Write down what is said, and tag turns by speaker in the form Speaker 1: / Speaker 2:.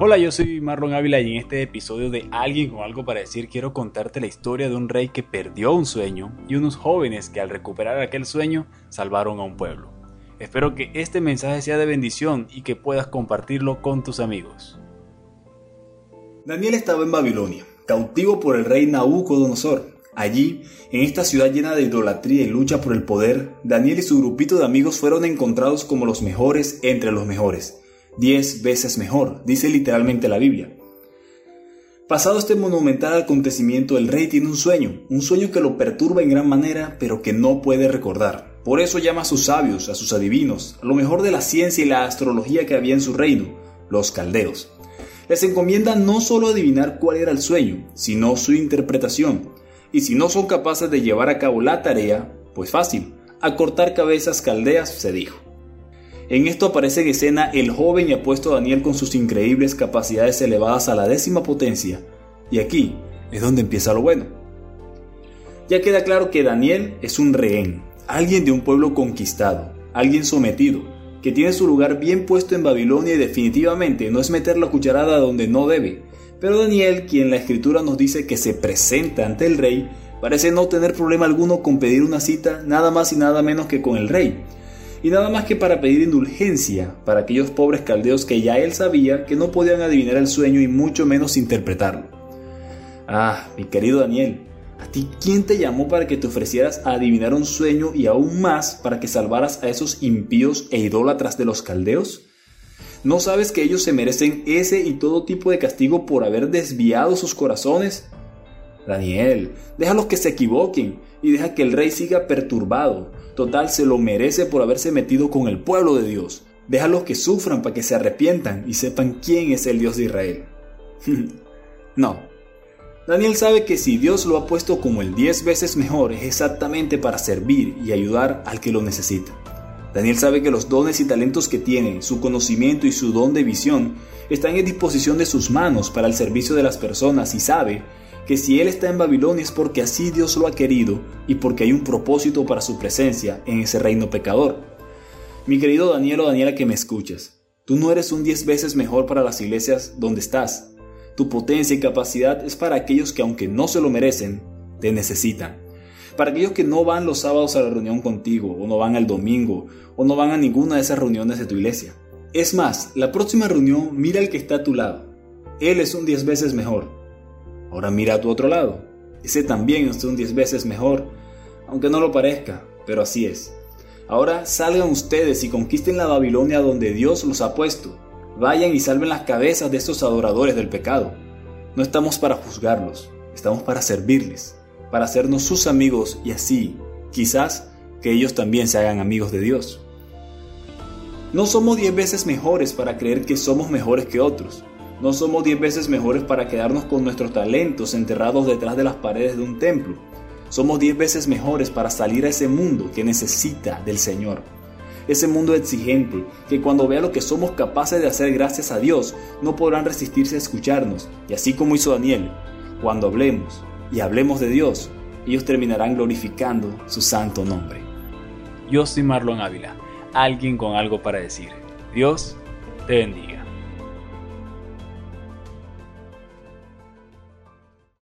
Speaker 1: Hola, yo soy Marlon Ávila y en este episodio de Alguien con algo para decir quiero contarte la historia de un rey que perdió un sueño y unos jóvenes que al recuperar aquel sueño salvaron a un pueblo. Espero que este mensaje sea de bendición y que puedas compartirlo con tus amigos.
Speaker 2: Daniel estaba en Babilonia, cautivo por el rey Nabucodonosor. Allí, en esta ciudad llena de idolatría y lucha por el poder, Daniel y su grupito de amigos fueron encontrados como los mejores entre los mejores diez veces mejor, dice literalmente la Biblia. Pasado este monumental acontecimiento, el rey tiene un sueño, un sueño que lo perturba en gran manera, pero que no puede recordar. Por eso llama a sus sabios, a sus adivinos, a lo mejor de la ciencia y la astrología que había en su reino, los caldeos. Les encomienda no solo adivinar cuál era el sueño, sino su interpretación. Y si no son capaces de llevar a cabo la tarea, pues fácil, a cortar cabezas caldeas se dijo. En esto aparece en escena el joven y apuesto Daniel con sus increíbles capacidades elevadas a la décima potencia. Y aquí es donde empieza lo bueno. Ya queda claro que Daniel es un rehén, alguien de un pueblo conquistado, alguien sometido, que tiene su lugar bien puesto en Babilonia y definitivamente no es meter la cucharada donde no debe. Pero Daniel, quien la escritura nos dice que se presenta ante el rey, parece no tener problema alguno con pedir una cita nada más y nada menos que con el rey y nada más que para pedir indulgencia para aquellos pobres caldeos que ya él sabía que no podían adivinar el sueño y mucho menos interpretarlo. Ah, mi querido Daniel, ¿a ti quién te llamó para que te ofrecieras a adivinar un sueño y aún más para que salvaras a esos impíos e idólatras de los caldeos? ¿No sabes que ellos se merecen ese y todo tipo de castigo por haber desviado sus corazones? Daniel, déjalos que se equivoquen y deja que el rey siga perturbado. Total, se lo merece por haberse metido con el pueblo de Dios. Déjalos que sufran para que se arrepientan y sepan quién es el Dios de Israel. no. Daniel sabe que si Dios lo ha puesto como el diez veces mejor es exactamente para servir y ayudar al que lo necesita. Daniel sabe que los dones y talentos que tiene, su conocimiento y su don de visión, están en disposición de sus manos para el servicio de las personas y sabe que si Él está en Babilonia es porque así Dios lo ha querido y porque hay un propósito para su presencia en ese reino pecador. Mi querido Daniel o Daniela que me escuchas, tú no eres un diez veces mejor para las iglesias donde estás. Tu potencia y capacidad es para aquellos que aunque no se lo merecen, te necesitan. Para aquellos que no van los sábados a la reunión contigo, o no van al domingo, o no van a ninguna de esas reuniones de tu iglesia. Es más, la próxima reunión mira al que está a tu lado. Él es un diez veces mejor Ahora mira a tu otro lado. Ese también es un diez veces mejor, aunque no lo parezca, pero así es. Ahora salgan ustedes y conquisten la Babilonia donde Dios los ha puesto. Vayan y salven las cabezas de estos adoradores del pecado. No estamos para juzgarlos, estamos para servirles, para hacernos sus amigos y así, quizás, que ellos también se hagan amigos de Dios. No somos diez veces mejores para creer que somos mejores que otros. No somos diez veces mejores para quedarnos con nuestros talentos enterrados detrás de las paredes de un templo. Somos diez veces mejores para salir a ese mundo que necesita del Señor. Ese mundo exigente, que cuando vea lo que somos capaces de hacer gracias a Dios, no podrán resistirse a escucharnos. Y así como hizo Daniel, cuando hablemos y hablemos de Dios, ellos terminarán glorificando su santo nombre.
Speaker 1: Yo soy Marlon Ávila, alguien con algo para decir. Dios te bendiga.